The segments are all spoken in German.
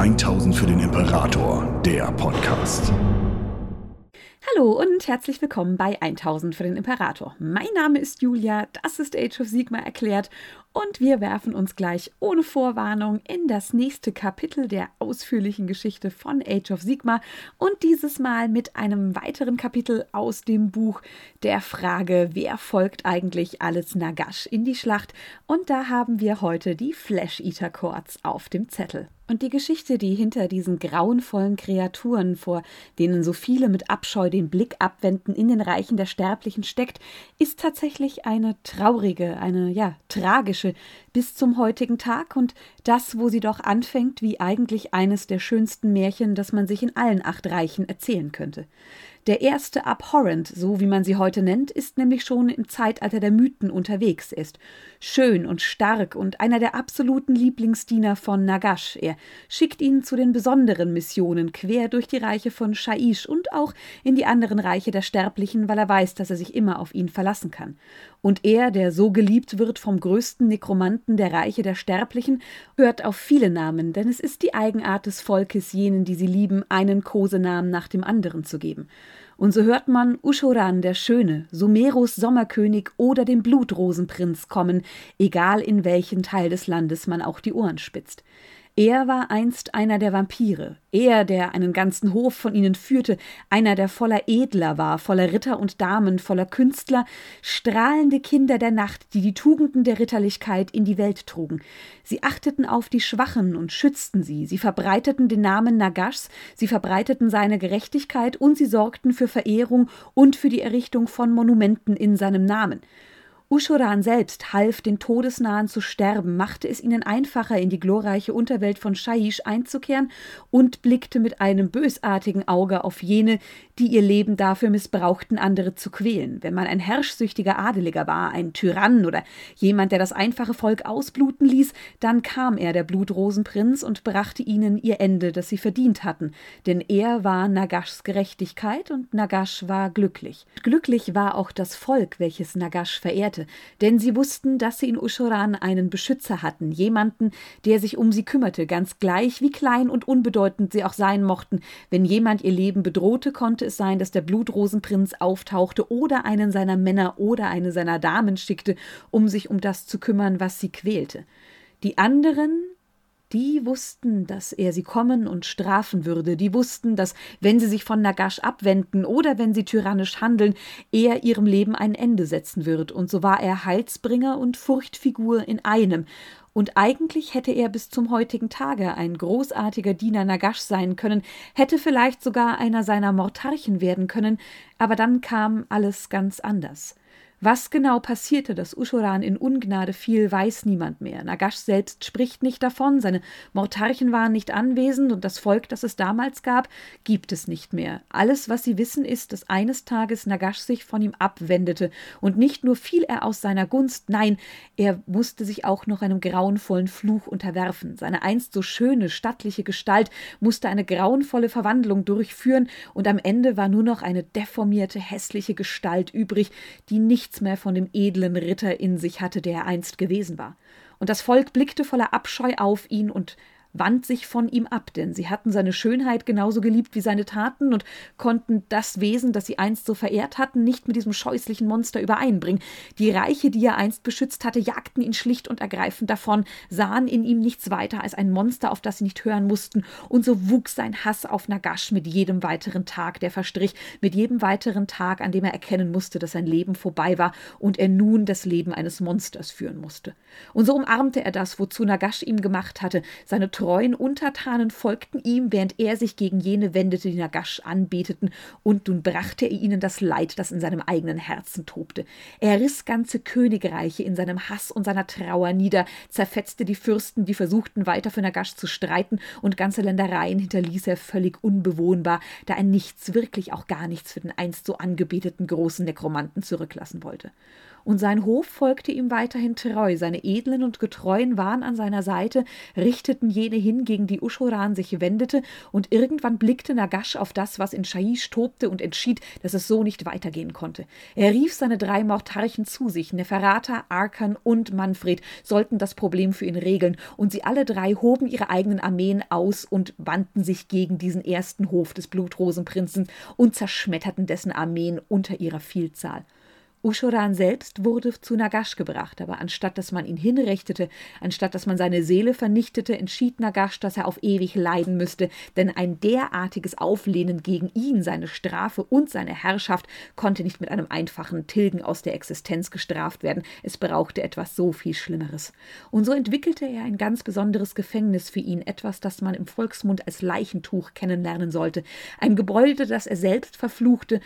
1000 für den Imperator, der Podcast. Hallo und herzlich willkommen bei 1000 für den Imperator. Mein Name ist Julia, das ist Age of Sigma erklärt und wir werfen uns gleich ohne Vorwarnung in das nächste Kapitel der ausführlichen Geschichte von Age of Sigma und dieses Mal mit einem weiteren Kapitel aus dem Buch der Frage, wer folgt eigentlich alles Nagash in die Schlacht und da haben wir heute die Flash Eater Chords auf dem Zettel. Und die Geschichte, die hinter diesen grauenvollen Kreaturen, vor denen so viele mit Abscheu den Blick abwenden, in den Reichen der Sterblichen steckt, ist tatsächlich eine traurige, eine ja, tragische bis zum heutigen Tag und das, wo sie doch anfängt, wie eigentlich eines der schönsten Märchen, das man sich in allen acht Reichen erzählen könnte. Der erste Abhorrent, so wie man sie heute nennt, ist nämlich schon im Zeitalter der Mythen unterwegs. Er ist schön und stark und einer der absoluten Lieblingsdiener von Nagash. Er schickt ihn zu den besonderen Missionen quer durch die Reiche von Shaish und auch in die anderen Reiche der Sterblichen, weil er weiß, dass er sich immer auf ihn verlassen kann. Und er, der so geliebt wird vom größten Nekromanten der Reiche der Sterblichen, hört auf viele Namen, denn es ist die Eigenart des Volkes, jenen, die sie lieben, einen Kosenamen nach dem anderen zu geben. Und so hört man Ushoran der Schöne, Sumeros Sommerkönig oder den Blutrosenprinz kommen, egal in welchen Teil des Landes man auch die Ohren spitzt. Er war einst einer der Vampire, er, der einen ganzen Hof von ihnen führte, einer, der voller Edler war, voller Ritter und Damen, voller Künstler, strahlende Kinder der Nacht, die die Tugenden der Ritterlichkeit in die Welt trugen. Sie achteten auf die Schwachen und schützten sie, sie verbreiteten den Namen Nagashs, sie verbreiteten seine Gerechtigkeit und sie sorgten für Verehrung und für die Errichtung von Monumenten in seinem Namen. Ushuran selbst half den Todesnahen zu sterben, machte es ihnen einfacher, in die glorreiche Unterwelt von Shaish einzukehren und blickte mit einem bösartigen Auge auf jene, die ihr Leben dafür missbrauchten, andere zu quälen. Wenn man ein herrschsüchtiger Adeliger war, ein Tyrann oder jemand, der das einfache Volk ausbluten ließ, dann kam er, der Blutrosenprinz, und brachte ihnen ihr Ende, das sie verdient hatten. Denn er war Nagashs Gerechtigkeit und Nagash war glücklich. Glücklich war auch das Volk, welches Nagash verehrte hatte, denn sie wussten, dass sie in Ushuran einen Beschützer hatten, jemanden, der sich um sie kümmerte, ganz gleich wie klein und unbedeutend sie auch sein mochten. Wenn jemand ihr Leben bedrohte, konnte es sein, dass der Blutrosenprinz auftauchte oder einen seiner Männer oder eine seiner Damen schickte, um sich um das zu kümmern, was sie quälte. Die anderen die wussten, dass er sie kommen und strafen würde, die wussten, dass, wenn sie sich von Nagash abwenden oder wenn sie tyrannisch handeln, er ihrem Leben ein Ende setzen wird, und so war er Heilsbringer und Furchtfigur in einem, und eigentlich hätte er bis zum heutigen Tage ein großartiger Diener Nagash sein können, hätte vielleicht sogar einer seiner Mortarchen werden können, aber dann kam alles ganz anders. Was genau passierte, dass Ushuran in Ungnade fiel, weiß niemand mehr. Nagash selbst spricht nicht davon, seine Mortarchen waren nicht anwesend und das Volk, das es damals gab, gibt es nicht mehr. Alles, was sie wissen, ist, dass eines Tages Nagash sich von ihm abwendete und nicht nur fiel er aus seiner Gunst, nein, er musste sich auch noch einem grauenvollen Fluch unterwerfen. Seine einst so schöne, stattliche Gestalt musste eine grauenvolle Verwandlung durchführen und am Ende war nur noch eine deformierte, hässliche Gestalt übrig, die nicht nichts mehr von dem edlen Ritter in sich hatte, der er einst gewesen war. Und das Volk blickte voller Abscheu auf ihn und wand sich von ihm ab, denn sie hatten seine Schönheit genauso geliebt wie seine Taten und konnten das Wesen, das sie einst so verehrt hatten, nicht mit diesem scheußlichen Monster übereinbringen. Die Reiche, die er einst beschützt hatte, jagten ihn schlicht und ergreifend davon, sahen in ihm nichts weiter als ein Monster, auf das sie nicht hören mussten, und so wuchs sein Hass auf Nagash mit jedem weiteren Tag, der verstrich, mit jedem weiteren Tag, an dem er erkennen musste, dass sein Leben vorbei war und er nun das Leben eines Monsters führen musste. Und so umarmte er das, wozu Nagash ihm gemacht hatte, seine treuen Untertanen folgten ihm, während er sich gegen jene wendete, die Nagash anbeteten, und nun brachte er ihnen das Leid, das in seinem eigenen Herzen tobte. Er riss ganze Königreiche in seinem Hass und seiner Trauer nieder, zerfetzte die Fürsten, die versuchten, weiter für Nagash zu streiten, und ganze Ländereien hinterließ er völlig unbewohnbar, da er nichts, wirklich auch gar nichts für den einst so angebeteten großen Nekromanten zurücklassen wollte. Und sein Hof folgte ihm weiterhin treu. Seine Edlen und Getreuen waren an seiner Seite, richteten jene hin, gegen die Ushuran sich wendete, und irgendwann blickte Nagash auf das, was in Shaish tobte, und entschied, dass es so nicht weitergehen konnte. Er rief seine drei Mortarchen zu sich, Neferata, Arkan und Manfred sollten das Problem für ihn regeln, und sie alle drei hoben ihre eigenen Armeen aus und wandten sich gegen diesen ersten Hof des Blutrosenprinzen und zerschmetterten dessen Armeen unter ihrer Vielzahl. Ushoran selbst wurde zu Nagash gebracht, aber anstatt dass man ihn hinrichtete, anstatt dass man seine Seele vernichtete, entschied Nagash, dass er auf ewig leiden müsste, denn ein derartiges Auflehnen gegen ihn, seine Strafe und seine Herrschaft konnte nicht mit einem einfachen Tilgen aus der Existenz gestraft werden, es brauchte etwas so viel Schlimmeres. Und so entwickelte er ein ganz besonderes Gefängnis für ihn, etwas, das man im Volksmund als Leichentuch kennenlernen sollte, ein Gebäude, das er selbst verfluchte,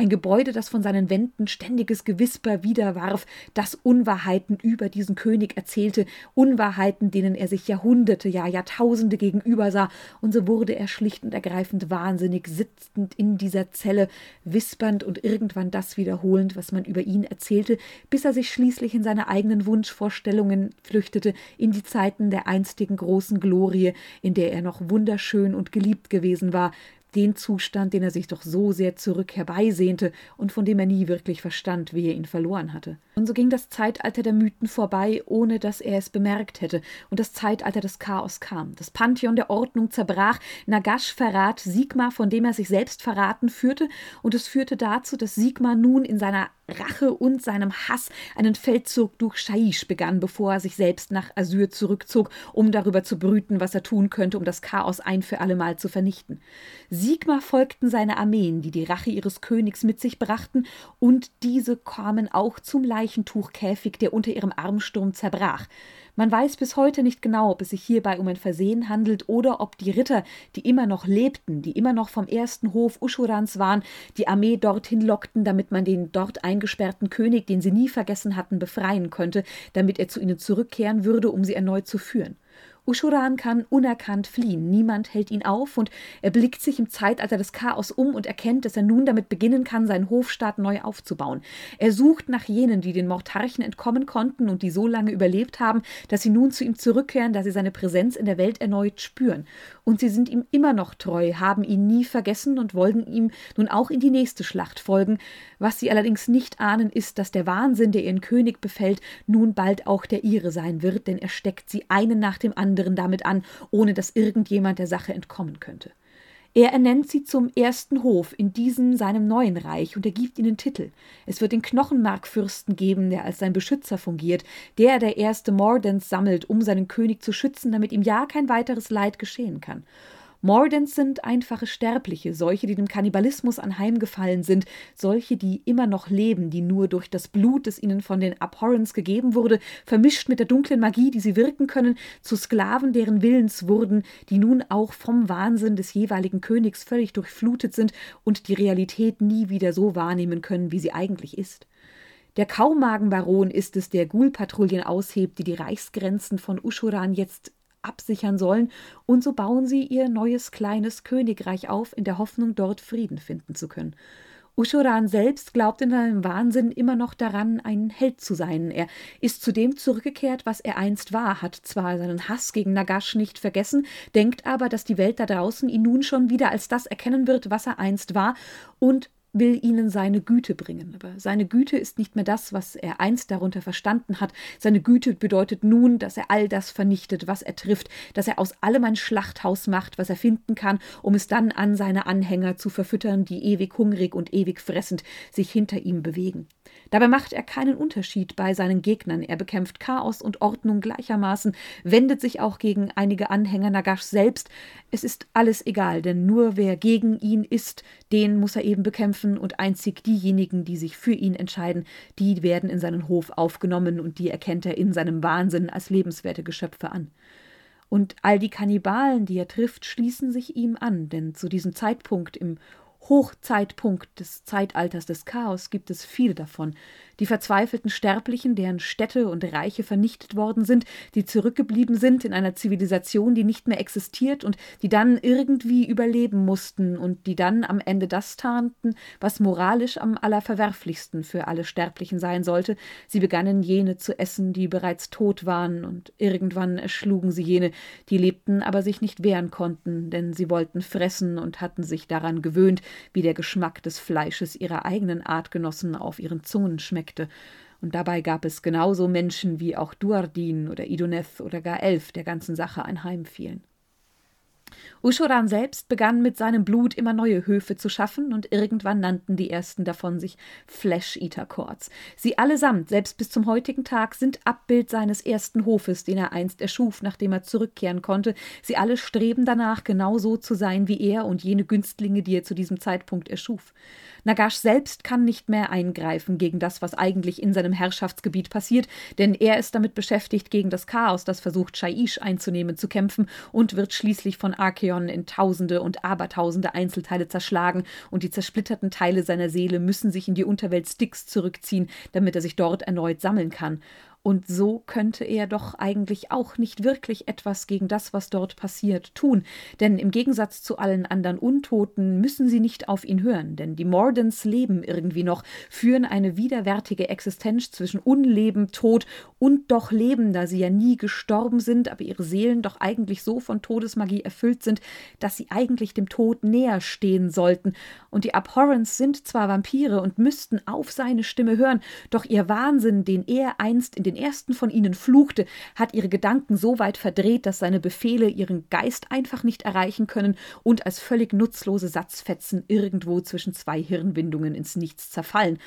ein Gebäude, das von seinen Wänden ständiges Gewisper wiederwarf, das Unwahrheiten über diesen König erzählte, Unwahrheiten, denen er sich Jahrhunderte, ja Jahrtausende gegenübersah, und so wurde er schlicht und ergreifend wahnsinnig, sitzend in dieser Zelle, wispernd und irgendwann das wiederholend, was man über ihn erzählte, bis er sich schließlich in seine eigenen Wunschvorstellungen flüchtete, in die Zeiten der einstigen großen Glorie, in der er noch wunderschön und geliebt gewesen war, den Zustand, den er sich doch so sehr zurück herbeisehnte und von dem er nie wirklich verstand, wie er ihn verloren hatte. Und so ging das Zeitalter der Mythen vorbei, ohne dass er es bemerkt hätte, und das Zeitalter des Chaos kam. Das Pantheon der Ordnung zerbrach, Nagash verrat Sigmar, von dem er sich selbst verraten führte, und es führte dazu, dass Sigmar nun in seiner Rache und seinem Hass einen Feldzug durch Shaish begann, bevor er sich selbst nach Asyr zurückzog, um darüber zu brüten, was er tun könnte, um das Chaos ein für allemal zu vernichten. Sigmar folgten seine Armeen, die die Rache ihres Königs mit sich brachten, und diese kamen auch zum Leichentuchkäfig, der unter ihrem Armsturm zerbrach. Man weiß bis heute nicht genau, ob es sich hierbei um ein Versehen handelt oder ob die Ritter, die immer noch lebten, die immer noch vom ersten Hof Uschurans waren, die Armee dorthin lockten, damit man den dort eingesperrten König, den sie nie vergessen hatten, befreien könnte, damit er zu ihnen zurückkehren würde, um sie erneut zu führen. Ushuran kann unerkannt fliehen, niemand hält ihn auf und er blickt sich im Zeitalter des Chaos um und erkennt, dass er nun damit beginnen kann, seinen Hofstaat neu aufzubauen. Er sucht nach jenen, die den Mortarchen entkommen konnten und die so lange überlebt haben, dass sie nun zu ihm zurückkehren, da sie seine Präsenz in der Welt erneut spüren. Und sie sind ihm immer noch treu, haben ihn nie vergessen und wollen ihm nun auch in die nächste Schlacht folgen. Was sie allerdings nicht ahnen, ist, dass der Wahnsinn, der ihren König befällt, nun bald auch der ihre sein wird, denn er steckt sie einen nach dem anderen damit an, ohne dass irgendjemand der Sache entkommen könnte. Er ernennt sie zum ersten Hof in diesem seinem neuen Reich und er gibt ihnen Titel. Es wird den Knochenmarkfürsten geben, der als sein Beschützer fungiert, der der erste Mordens sammelt, um seinen König zu schützen, damit ihm ja kein weiteres Leid geschehen kann. Mordens sind einfache Sterbliche, solche, die dem Kannibalismus anheimgefallen sind, solche, die immer noch leben, die nur durch das Blut, das ihnen von den Abhorrens gegeben wurde, vermischt mit der dunklen Magie, die sie wirken können, zu Sklaven deren Willens wurden, die nun auch vom Wahnsinn des jeweiligen Königs völlig durchflutet sind und die Realität nie wieder so wahrnehmen können, wie sie eigentlich ist. Der Kaumagenbaron ist es, der Ghoul-Patrouillen aushebt, die die Reichsgrenzen von Ushuran jetzt absichern sollen, und so bauen sie ihr neues kleines Königreich auf, in der Hoffnung, dort Frieden finden zu können. Ushuran selbst glaubt in seinem Wahnsinn immer noch daran, ein Held zu sein. Er ist zu dem zurückgekehrt, was er einst war, hat zwar seinen Hass gegen Nagash nicht vergessen, denkt aber, dass die Welt da draußen ihn nun schon wieder als das erkennen wird, was er einst war, und will ihnen seine Güte bringen. Aber seine Güte ist nicht mehr das, was er einst darunter verstanden hat. Seine Güte bedeutet nun, dass er all das vernichtet, was er trifft, dass er aus allem ein Schlachthaus macht, was er finden kann, um es dann an seine Anhänger zu verfüttern, die ewig hungrig und ewig fressend sich hinter ihm bewegen. Dabei macht er keinen Unterschied bei seinen Gegnern. Er bekämpft Chaos und Ordnung gleichermaßen, wendet sich auch gegen einige Anhänger Nagash selbst. Es ist alles egal, denn nur wer gegen ihn ist, den muss er eben bekämpfen und einzig diejenigen, die sich für ihn entscheiden, die werden in seinen Hof aufgenommen und die erkennt er in seinem Wahnsinn als lebenswerte Geschöpfe an. Und all die Kannibalen, die er trifft, schließen sich ihm an, denn zu diesem Zeitpunkt im Hochzeitpunkt des Zeitalters des Chaos gibt es viele davon. Die verzweifelten Sterblichen, deren Städte und Reiche vernichtet worden sind, die zurückgeblieben sind in einer Zivilisation, die nicht mehr existiert und die dann irgendwie überleben mussten und die dann am Ende das tarnten, was moralisch am allerverwerflichsten für alle Sterblichen sein sollte. Sie begannen jene zu essen, die bereits tot waren, und irgendwann erschlugen sie jene, die lebten, aber sich nicht wehren konnten, denn sie wollten fressen und hatten sich daran gewöhnt, wie der Geschmack des Fleisches ihrer eigenen Artgenossen auf ihren Zungen schmeckte. Und dabei gab es genauso Menschen wie auch Duardin oder Idoneth oder gar Elf der ganzen Sache anheimfielen. Ushoran selbst begann mit seinem Blut immer neue Höfe zu schaffen und irgendwann nannten die ersten davon sich Flesh-Eater Courts. Sie allesamt, selbst bis zum heutigen Tag, sind Abbild seines ersten Hofes, den er einst erschuf, nachdem er zurückkehren konnte. Sie alle streben danach, genau so zu sein wie er und jene Günstlinge, die er zu diesem Zeitpunkt erschuf. Nagash selbst kann nicht mehr eingreifen gegen das, was eigentlich in seinem Herrschaftsgebiet passiert, denn er ist damit beschäftigt, gegen das Chaos, das versucht, Shaiish einzunehmen, zu kämpfen und wird schließlich von Archeon in Tausende und Abertausende Einzelteile zerschlagen und die zersplitterten Teile seiner Seele müssen sich in die Unterwelt Styx zurückziehen, damit er sich dort erneut sammeln kann. Und so könnte er doch eigentlich auch nicht wirklich etwas gegen das, was dort passiert, tun. Denn im Gegensatz zu allen anderen Untoten müssen sie nicht auf ihn hören, denn die Mordens leben irgendwie noch, führen eine widerwärtige Existenz zwischen Unleben, Tod und doch Leben, da sie ja nie gestorben sind, aber ihre Seelen doch eigentlich so von Todesmagie erfüllt sind, dass sie eigentlich dem Tod näher stehen sollten. Und die Abhorrents sind zwar Vampire und müssten auf seine Stimme hören, doch ihr Wahnsinn, den er einst in den den ersten von ihnen fluchte, hat ihre Gedanken so weit verdreht, dass seine Befehle ihren Geist einfach nicht erreichen können und als völlig nutzlose Satzfetzen irgendwo zwischen zwei Hirnwindungen ins Nichts zerfallen.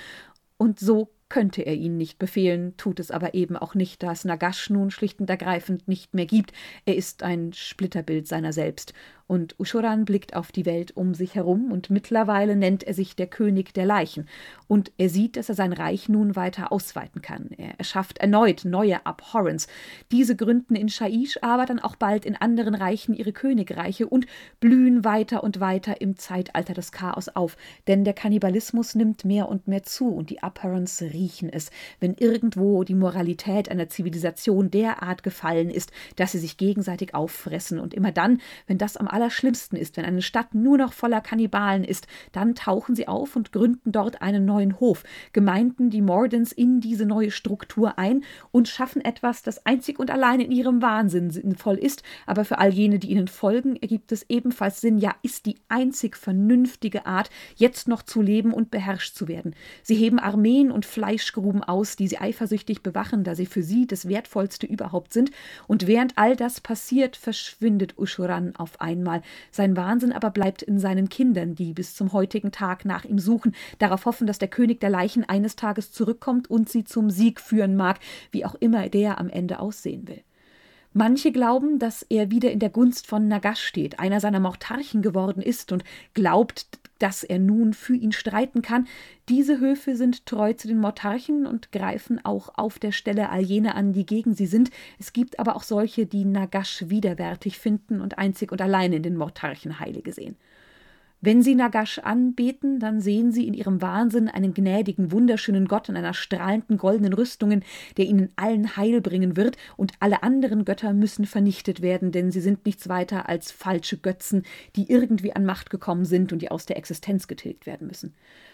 Und so könnte er ihnen nicht befehlen, tut es aber eben auch nicht, da es Nagash nun schlicht und ergreifend nicht mehr gibt. Er ist ein Splitterbild seiner selbst und Ushoran blickt auf die Welt um sich herum und mittlerweile nennt er sich der König der Leichen. Und er sieht, dass er sein Reich nun weiter ausweiten kann. Er erschafft erneut neue Abhorrence. Diese gründen in Shaish aber dann auch bald in anderen Reichen ihre Königreiche und blühen weiter und weiter im Zeitalter des Chaos auf. Denn der Kannibalismus nimmt mehr und mehr zu und die Abhorrence riechen es, wenn irgendwo die Moralität einer Zivilisation derart gefallen ist, dass sie sich gegenseitig auffressen. Und immer dann, wenn das am Allerschlimmsten ist, wenn eine Stadt nur noch voller Kannibalen ist, dann tauchen sie auf und gründen dort einen neuen Hof, Gemeinden die Mordens in diese neue Struktur ein und schaffen etwas, das einzig und allein in ihrem Wahnsinn sinnvoll ist, aber für all jene, die ihnen folgen, ergibt es ebenfalls Sinn, ja, ist die einzig vernünftige Art, jetzt noch zu leben und beherrscht zu werden. Sie heben Armeen und Fleischgruben aus, die sie eifersüchtig bewachen, da sie für sie das Wertvollste überhaupt sind, und während all das passiert, verschwindet Ushuran auf einmal einmal. Sein Wahnsinn aber bleibt in seinen Kindern, die bis zum heutigen Tag nach ihm suchen, darauf hoffen, dass der König der Leichen eines Tages zurückkommt und sie zum Sieg führen mag, wie auch immer der am Ende aussehen will. Manche glauben, dass er wieder in der Gunst von Nagash steht, einer seiner Mortarchen geworden ist und glaubt, dass er nun für ihn streiten kann. Diese Höfe sind treu zu den Mortarchen und greifen auch auf der Stelle all jene an, die gegen sie sind. Es gibt aber auch solche, die Nagash widerwärtig finden und einzig und allein in den Mortarchen Heilige sehen. Wenn sie Nagash anbeten, dann sehen sie in ihrem Wahnsinn einen gnädigen, wunderschönen Gott in einer strahlenden goldenen Rüstung, der ihnen allen Heil bringen wird, und alle anderen Götter müssen vernichtet werden, denn sie sind nichts weiter als falsche Götzen, die irgendwie an Macht gekommen sind und die aus der Existenz getilgt werden müssen.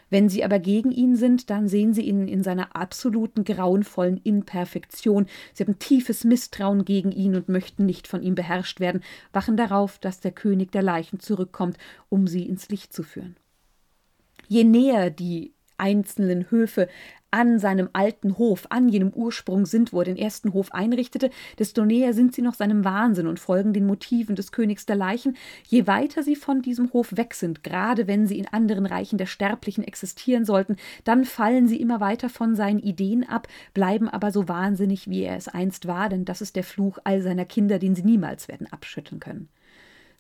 Wenn sie aber gegen ihn sind, dann sehen sie ihn in seiner absoluten grauenvollen Imperfektion. Sie haben tiefes Misstrauen gegen ihn und möchten nicht von ihm beherrscht werden, wachen darauf, dass der König der Leichen zurückkommt, um sie ins Licht zu führen. Je näher die einzelnen Höfe an seinem alten Hof, an jenem Ursprung sind, wo er den ersten Hof einrichtete, desto näher sind sie noch seinem Wahnsinn und folgen den Motiven des Königs der Leichen, je weiter sie von diesem Hof weg sind, gerade wenn sie in anderen Reichen der Sterblichen existieren sollten, dann fallen sie immer weiter von seinen Ideen ab, bleiben aber so wahnsinnig, wie er es einst war, denn das ist der Fluch all seiner Kinder, den sie niemals werden abschütteln können.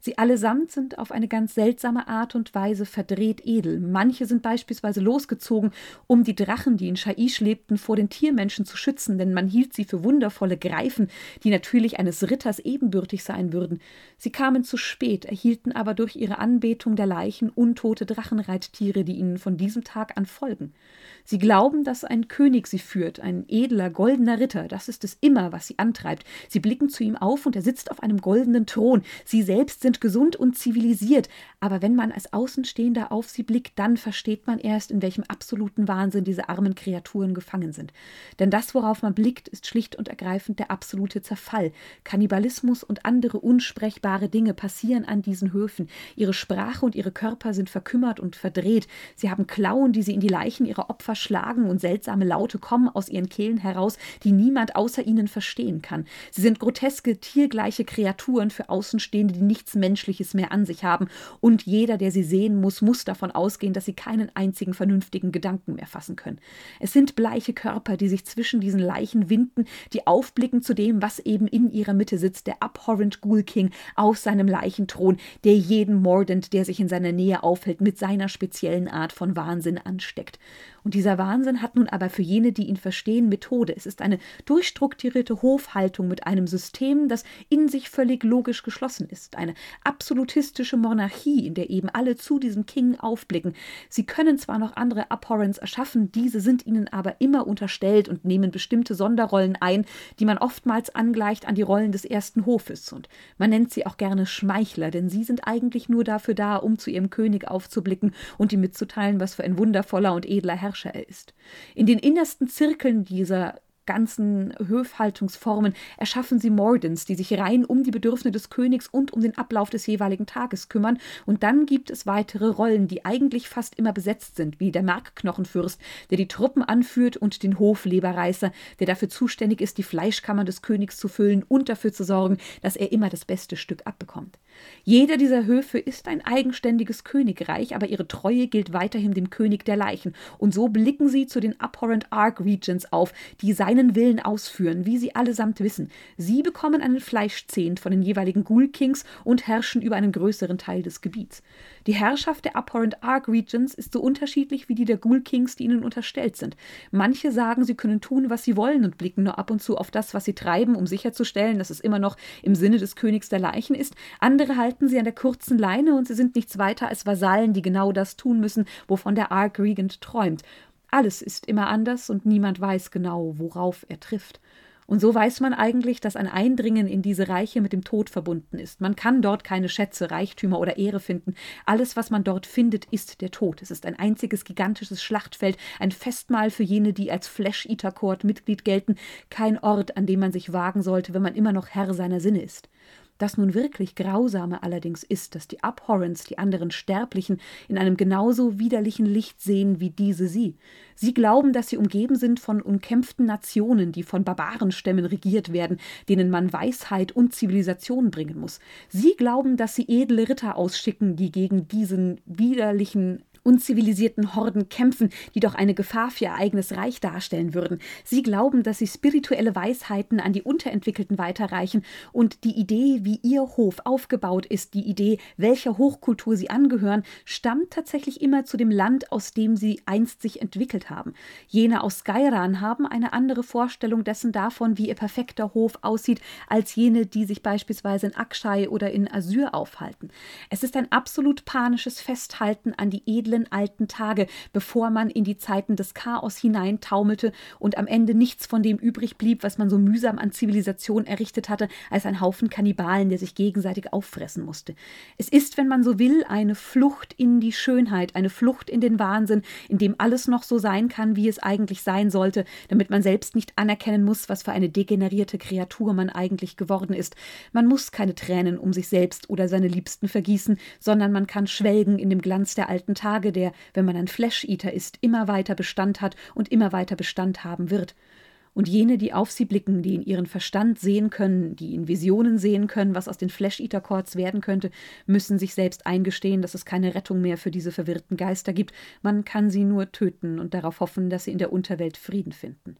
Sie allesamt sind auf eine ganz seltsame Art und Weise verdreht edel. Manche sind beispielsweise losgezogen, um die Drachen, die in Shaish lebten, vor den Tiermenschen zu schützen, denn man hielt sie für wundervolle Greifen, die natürlich eines Ritters ebenbürtig sein würden. Sie kamen zu spät, erhielten aber durch ihre Anbetung der Leichen untote Drachenreittiere, die ihnen von diesem Tag an folgen. Sie glauben, dass ein König sie führt, ein edler, goldener Ritter. Das ist es immer, was sie antreibt. Sie blicken zu ihm auf und er sitzt auf einem goldenen Thron. Sie selbst sind gesund und zivilisiert. Aber wenn man als Außenstehender auf sie blickt, dann versteht man erst, in welchem absoluten Wahnsinn diese armen Kreaturen gefangen sind. Denn das, worauf man blickt, ist schlicht und ergreifend der absolute Zerfall. Kannibalismus und andere unsprechbare Dinge passieren an diesen Höfen. Ihre Sprache und ihre Körper sind verkümmert und verdreht. Sie haben Klauen, die sie in die Leichen ihrer Opfer schlagen und seltsame Laute kommen aus ihren Kehlen heraus, die niemand außer ihnen verstehen kann. Sie sind groteske, tiergleiche Kreaturen für Außenstehende, die nichts Menschliches mehr an sich haben. Und jeder, der sie sehen muss, muss davon ausgehen, dass sie keinen einzigen vernünftigen Gedanken mehr fassen können. Es sind bleiche Körper, die sich zwischen diesen Leichen winden, die aufblicken zu dem, was eben in ihrer Mitte sitzt, der abhorrent Ghoul King auf seinem Leichenthron, der jeden Mordant, der sich in seiner Nähe aufhält, mit seiner speziellen Art von Wahnsinn ansteckt. Und dieser Wahnsinn hat nun aber für jene, die ihn verstehen, Methode. Es ist eine durchstrukturierte Hofhaltung mit einem System, das in sich völlig logisch geschlossen ist. Eine absolutistische Monarchie, in der eben alle zu diesem King aufblicken. Sie können zwar noch andere Abhorrents erschaffen, diese sind ihnen aber immer unterstellt und nehmen bestimmte Sonderrollen ein, die man oftmals angleicht an die Rollen des ersten Hofes. Und man nennt sie auch gerne Schmeichler, denn sie sind eigentlich nur dafür da, um zu ihrem König aufzublicken und ihm mitzuteilen, was für ein wundervoller und edler Herr Herrscher er ist. In den innersten Zirkeln dieser ganzen Höfhaltungsformen erschaffen sie Mordens, die sich rein um die Bedürfnisse des Königs und um den Ablauf des jeweiligen Tages kümmern. Und dann gibt es weitere Rollen, die eigentlich fast immer besetzt sind, wie der Markknochenfürst, der die Truppen anführt, und den Hofleberreißer, der dafür zuständig ist, die Fleischkammer des Königs zu füllen und dafür zu sorgen, dass er immer das beste Stück abbekommt. Jeder dieser Höfe ist ein eigenständiges Königreich, aber ihre Treue gilt weiterhin dem König der Leichen. Und so blicken sie zu den Abhorrent Ark Regents auf, die seine seinen Willen ausführen, wie sie allesamt wissen. Sie bekommen einen Fleischzehnt von den jeweiligen Ghoul Kings und herrschen über einen größeren Teil des Gebiets. Die Herrschaft der Abhorrent Ark Regions ist so unterschiedlich wie die der Ghoul Kings, die ihnen unterstellt sind. Manche sagen, sie können tun, was sie wollen und blicken nur ab und zu auf das, was sie treiben, um sicherzustellen, dass es immer noch im Sinne des Königs der Leichen ist. Andere halten sie an der kurzen Leine und sie sind nichts weiter als Vasallen, die genau das tun müssen, wovon der Ark Regent träumt. Alles ist immer anders und niemand weiß genau, worauf er trifft. Und so weiß man eigentlich, dass ein Eindringen in diese Reiche mit dem Tod verbunden ist. Man kann dort keine Schätze, Reichtümer oder Ehre finden. Alles, was man dort findet, ist der Tod. Es ist ein einziges gigantisches Schlachtfeld, ein Festmahl für jene, die als Flash-Eater-Court Mitglied gelten, kein Ort, an dem man sich wagen sollte, wenn man immer noch Herr seiner Sinne ist. Das nun wirklich Grausame allerdings ist, dass die Abhorrents die anderen Sterblichen in einem genauso widerlichen Licht sehen wie diese sie. Sie glauben, dass sie umgeben sind von umkämpften Nationen, die von Barbarenstämmen regiert werden, denen man Weisheit und Zivilisation bringen muss. Sie glauben, dass sie edle Ritter ausschicken, die gegen diesen widerlichen unzivilisierten Horden kämpfen, die doch eine Gefahr für ihr eigenes Reich darstellen würden. Sie glauben, dass sie spirituelle Weisheiten an die Unterentwickelten weiterreichen und die Idee, wie ihr Hof aufgebaut ist, die Idee, welcher Hochkultur sie angehören, stammt tatsächlich immer zu dem Land, aus dem sie einst sich entwickelt haben. Jene aus Skyran haben eine andere Vorstellung dessen davon, wie ihr perfekter Hof aussieht, als jene, die sich beispielsweise in Akshai oder in Asyr aufhalten. Es ist ein absolut panisches Festhalten an die edlen edlen alten Tage, bevor man in die Zeiten des Chaos hineintaumelte und am Ende nichts von dem übrig blieb, was man so mühsam an Zivilisation errichtet hatte, als ein Haufen Kannibalen, der sich gegenseitig auffressen musste. Es ist, wenn man so will, eine Flucht in die Schönheit, eine Flucht in den Wahnsinn, in dem alles noch so sein kann, wie es eigentlich sein sollte, damit man selbst nicht anerkennen muss, was für eine degenerierte Kreatur man eigentlich geworden ist. Man muss keine Tränen um sich selbst oder seine Liebsten vergießen, sondern man kann schwelgen in dem Glanz der alten Tage, Tage, der, wenn man ein Flash-Eater ist, immer weiter Bestand hat und immer weiter Bestand haben wird. Und jene, die auf sie blicken, die in ihren Verstand sehen können, die in Visionen sehen können, was aus den Flash-Eater-Chords werden könnte, müssen sich selbst eingestehen, dass es keine Rettung mehr für diese verwirrten Geister gibt. Man kann sie nur töten und darauf hoffen, dass sie in der Unterwelt Frieden finden.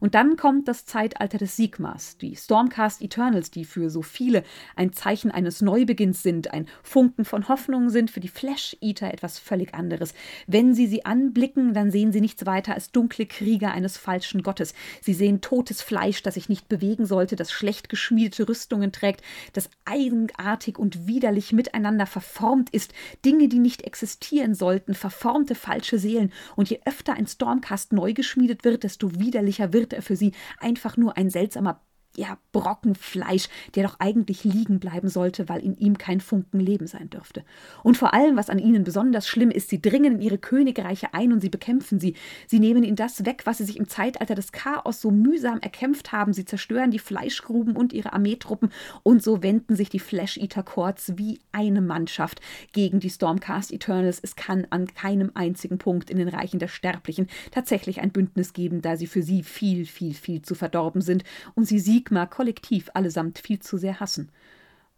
Und dann kommt das Zeitalter des Sigmas, die Stormcast Eternals, die für so viele ein Zeichen eines Neubeginns sind, ein Funken von Hoffnung sind, für die Flash Eater etwas völlig anderes. Wenn sie sie anblicken, dann sehen sie nichts weiter als dunkle Krieger eines falschen Gottes. Sie sehen totes Fleisch, das sich nicht bewegen sollte, das schlecht geschmiedete Rüstungen trägt, das eigenartig und widerlich miteinander verformt ist, Dinge, die nicht existieren sollten, verformte falsche Seelen. Und je öfter ein Stormcast neu geschmiedet wird, desto widerlicher wird er für sie einfach nur ein seltsamer ja, Brocken Fleisch, der doch eigentlich liegen bleiben sollte, weil in ihm kein Funken Leben sein dürfte. Und vor allem, was an ihnen besonders schlimm ist, sie dringen in ihre Königreiche ein und sie bekämpfen sie. Sie nehmen ihnen das weg, was sie sich im Zeitalter des Chaos so mühsam erkämpft haben. Sie zerstören die Fleischgruben und ihre Armeetruppen und so wenden sich die Flash-Eater Courts wie eine Mannschaft gegen die Stormcast Eternals. Es kann an keinem einzigen Punkt in den Reichen der Sterblichen tatsächlich ein Bündnis geben, da sie für sie viel, viel, viel zu verdorben sind und sie siegen Sigma kollektiv allesamt viel zu sehr hassen.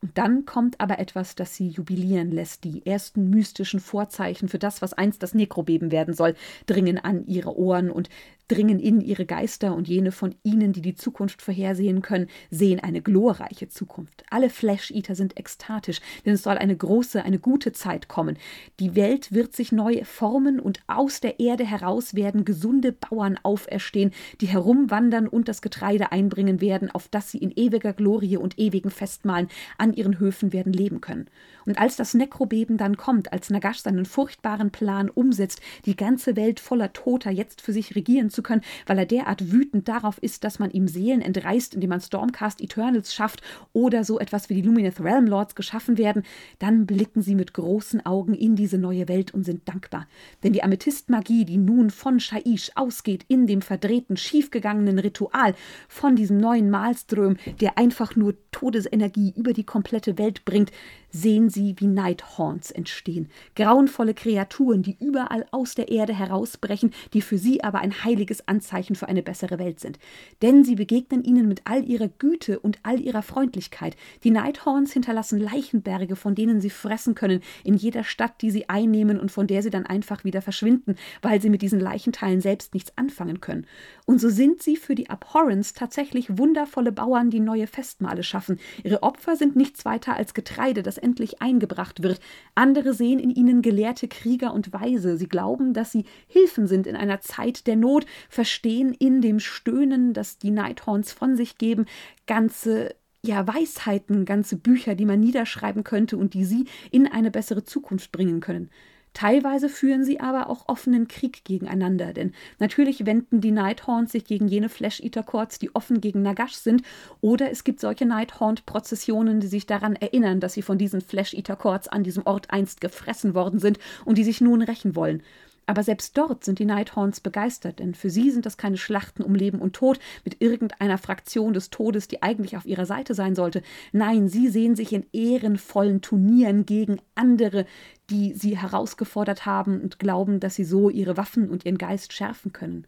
Und dann kommt aber etwas, das sie jubilieren lässt. Die ersten mystischen Vorzeichen für das, was einst das Nekrobeben werden soll, dringen an ihre Ohren und dringen in ihre Geister und jene von ihnen, die die Zukunft vorhersehen können, sehen eine glorreiche Zukunft. Alle Flash-Eater sind ekstatisch, denn es soll eine große, eine gute Zeit kommen. Die Welt wird sich neu formen und aus der Erde heraus werden gesunde Bauern auferstehen, die herumwandern und das Getreide einbringen werden, auf das sie in ewiger Glorie und ewigen Festmahlen an ihren Höfen werden leben können. Und als das Nekrobeben dann kommt, als Nagash seinen furchtbaren Plan umsetzt, die ganze Welt voller Toter jetzt für sich regieren zu können, weil er derart wütend darauf ist, dass man ihm Seelen entreißt, indem man Stormcast Eternals schafft oder so etwas wie die Lumineth Realm Lords geschaffen werden, dann blicken sie mit großen Augen in diese neue Welt und sind dankbar. Denn die Amethystmagie, die nun von Shaish ausgeht, in dem verdrehten, schiefgegangenen Ritual, von diesem neuen Malström, der einfach nur Todesenergie über die komplette Welt bringt, sehen sie, wie Nighthorns entstehen. Grauenvolle Kreaturen, die überall aus der Erde herausbrechen, die für sie aber ein heiliges Anzeichen für eine bessere Welt sind. Denn sie begegnen ihnen mit all ihrer Güte und all ihrer Freundlichkeit. Die Nighthorns hinterlassen Leichenberge, von denen sie fressen können, in jeder Stadt, die sie einnehmen und von der sie dann einfach wieder verschwinden, weil sie mit diesen Leichenteilen selbst nichts anfangen können. Und so sind sie für die Abhorrence tatsächlich wundervolle Bauern, die neue Festmale schaffen. Ihre Opfer sind nichts weiter als Getreide, das endlich eingebracht wird. Andere sehen in ihnen gelehrte Krieger und Weise. Sie glauben, dass sie Hilfen sind in einer Zeit der Not, verstehen in dem Stöhnen, das die Nighthorns von sich geben, ganze ja, Weisheiten, ganze Bücher, die man niederschreiben könnte und die sie in eine bessere Zukunft bringen können. Teilweise führen sie aber auch offenen Krieg gegeneinander, denn natürlich wenden die Nighthorns sich gegen jene Flash-Eater-Courts, die offen gegen Nagash sind, oder es gibt solche Nighthorn-Prozessionen, die sich daran erinnern, dass sie von diesen Flash-Eater-Courts an diesem Ort einst gefressen worden sind und die sich nun rächen wollen. Aber selbst dort sind die Nighthorns begeistert, denn für sie sind das keine Schlachten um Leben und Tod mit irgendeiner Fraktion des Todes, die eigentlich auf ihrer Seite sein sollte. Nein, sie sehen sich in ehrenvollen Turnieren gegen andere, die sie herausgefordert haben und glauben, dass sie so ihre Waffen und ihren Geist schärfen können.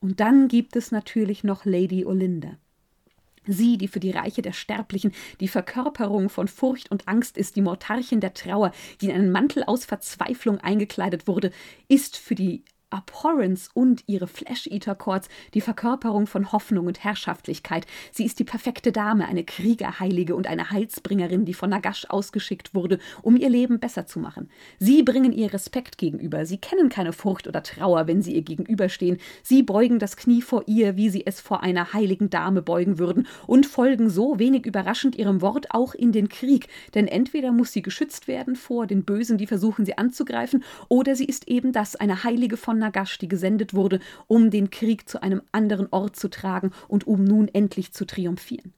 Und dann gibt es natürlich noch Lady Olinda. Sie, die für die Reiche der Sterblichen die Verkörperung von Furcht und Angst ist, die Mortarchin der Trauer, die in einen Mantel aus Verzweiflung eingekleidet wurde, ist für die Abhorrence und ihre Flash-Eater-Chords die Verkörperung von Hoffnung und Herrschaftlichkeit. Sie ist die perfekte Dame, eine Kriegerheilige und eine Heilsbringerin, die von Nagash ausgeschickt wurde, um ihr Leben besser zu machen. Sie bringen ihr Respekt gegenüber. Sie kennen keine Furcht oder Trauer, wenn sie ihr gegenüberstehen. Sie beugen das Knie vor ihr, wie sie es vor einer heiligen Dame beugen würden, und folgen so wenig überraschend ihrem Wort auch in den Krieg. Denn entweder muss sie geschützt werden vor den Bösen, die versuchen, sie anzugreifen, oder sie ist eben das, eine Heilige von Nagash, die gesendet wurde, um den Krieg zu einem anderen Ort zu tragen und um nun endlich zu triumphieren.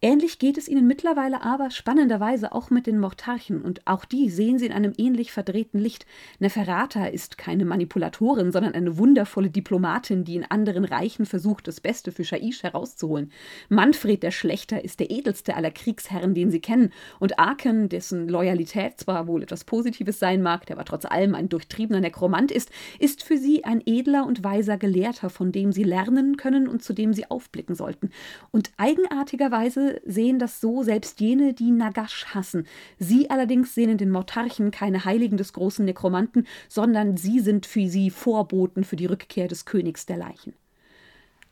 Ähnlich geht es ihnen mittlerweile aber spannenderweise auch mit den Mortarchen, und auch die sehen sie in einem ähnlich verdrehten Licht. Neferata ist keine Manipulatorin, sondern eine wundervolle Diplomatin, die in anderen Reichen versucht, das Beste für Shaish herauszuholen. Manfred der Schlechter ist der edelste aller Kriegsherren, den sie kennen, und Arken, dessen Loyalität zwar wohl etwas Positives sein mag, der aber trotz allem ein durchtriebener Nekromant ist, ist für sie ein edler und weiser Gelehrter, von dem sie lernen können und zu dem sie aufblicken sollten. Und eigenartigerweise sehen das so, selbst jene, die Nagash hassen. Sie allerdings sehen in den Mortarchen keine Heiligen des großen Nekromanten, sondern sie sind für sie Vorboten für die Rückkehr des Königs der Leichen.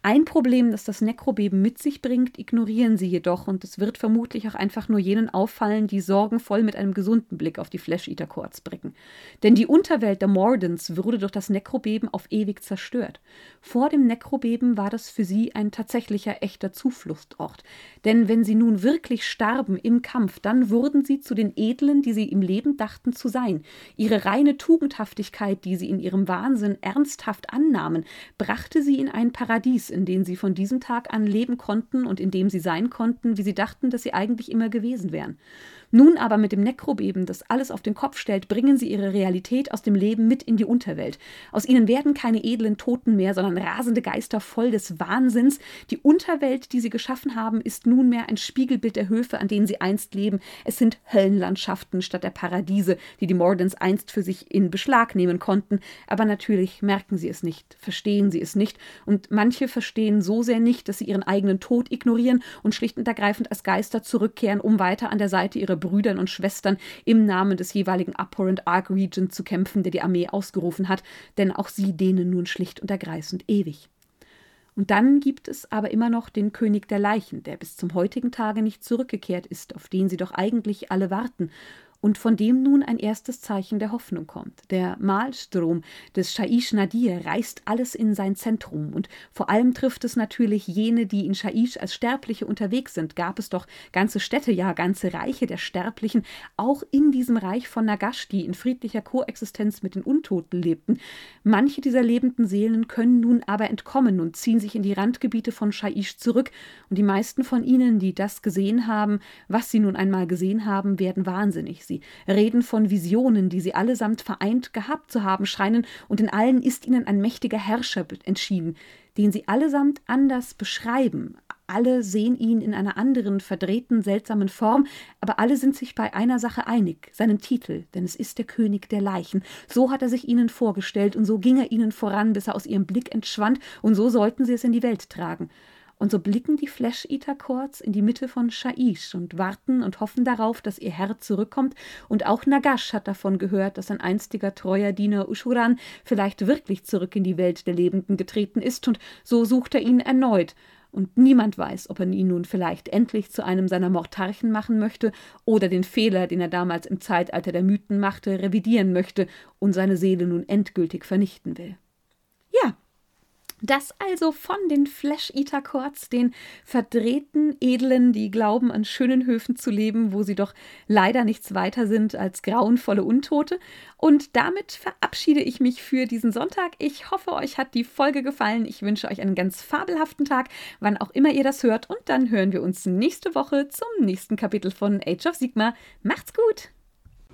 Ein Problem, das das Nekrobeben mit sich bringt, ignorieren sie jedoch und es wird vermutlich auch einfach nur jenen auffallen, die sorgenvoll mit einem gesunden Blick auf die Flash-Eater Courts blicken. Denn die Unterwelt der Mordens wurde durch das Nekrobeben auf ewig zerstört. Vor dem Nekrobeben war das für sie ein tatsächlicher echter Zufluchtsort. Denn wenn sie nun wirklich starben im Kampf, dann wurden sie zu den Edlen, die sie im Leben dachten zu sein. Ihre reine Tugendhaftigkeit, die sie in ihrem Wahnsinn ernsthaft annahmen, brachte sie in ein Paradies, in dem sie von diesem Tag an leben konnten und in dem sie sein konnten, wie sie dachten, dass sie eigentlich immer gewesen wären. Nun aber mit dem Nekrobeben, das alles auf den Kopf stellt, bringen sie ihre Realität aus dem Leben mit in die Unterwelt. Aus ihnen werden keine edlen Toten mehr, sondern rasende Geister voll des Wahnsinns. Die Unterwelt, die sie geschaffen haben, ist nunmehr ein Spiegelbild der Höfe, an denen sie einst leben. Es sind Höllenlandschaften statt der Paradiese, die die Mordens einst für sich in Beschlag nehmen konnten. Aber natürlich merken sie es nicht, verstehen sie es nicht. Und manche verstehen so sehr nicht, dass sie ihren eigenen Tod ignorieren und schlicht und ergreifend als Geister zurückkehren, um weiter an der Seite ihrer Brüdern und Schwestern im Namen des jeweiligen Abhorrent Arc Regent zu kämpfen, der die Armee ausgerufen hat, denn auch sie dehnen nun schlicht und ergreifend ewig. Und dann gibt es aber immer noch den König der Leichen, der bis zum heutigen Tage nicht zurückgekehrt ist, auf den sie doch eigentlich alle warten und von dem nun ein erstes Zeichen der Hoffnung kommt. Der Malstrom des Shaish Nadir reißt alles in sein Zentrum und vor allem trifft es natürlich jene, die in Shaish als Sterbliche unterwegs sind. Gab es doch ganze Städte, ja ganze Reiche der Sterblichen, auch in diesem Reich von Nagash, die in friedlicher Koexistenz mit den Untoten lebten. Manche dieser lebenden Seelen können nun aber entkommen und ziehen sich in die Randgebiete von Shaish zurück und die meisten von ihnen, die das gesehen haben, was sie nun einmal gesehen haben, werden wahnsinnig. Sie reden von Visionen, die sie allesamt vereint gehabt zu haben scheinen, und in allen ist ihnen ein mächtiger Herrscher entschieden, den sie allesamt anders beschreiben. Alle sehen ihn in einer anderen, verdrehten, seltsamen Form, aber alle sind sich bei einer Sache einig, seinem Titel, denn es ist der König der Leichen. So hat er sich ihnen vorgestellt, und so ging er ihnen voran, bis er aus ihrem Blick entschwand, und so sollten sie es in die Welt tragen. Und so blicken die Flash-Eater-Chords in die Mitte von Shaish und warten und hoffen darauf, dass ihr Herr zurückkommt. Und auch Nagash hat davon gehört, dass ein einstiger treuer Diener Ushuran vielleicht wirklich zurück in die Welt der Lebenden getreten ist. Und so sucht er ihn erneut. Und niemand weiß, ob er ihn nun vielleicht endlich zu einem seiner Mortarchen machen möchte oder den Fehler, den er damals im Zeitalter der Mythen machte, revidieren möchte und seine Seele nun endgültig vernichten will. Das also von den Flash-Eater-Chords, den verdrehten Edlen, die glauben, an schönen Höfen zu leben, wo sie doch leider nichts weiter sind als grauenvolle Untote. Und damit verabschiede ich mich für diesen Sonntag. Ich hoffe, euch hat die Folge gefallen. Ich wünsche euch einen ganz fabelhaften Tag, wann auch immer ihr das hört. Und dann hören wir uns nächste Woche zum nächsten Kapitel von Age of Sigma. Macht's gut!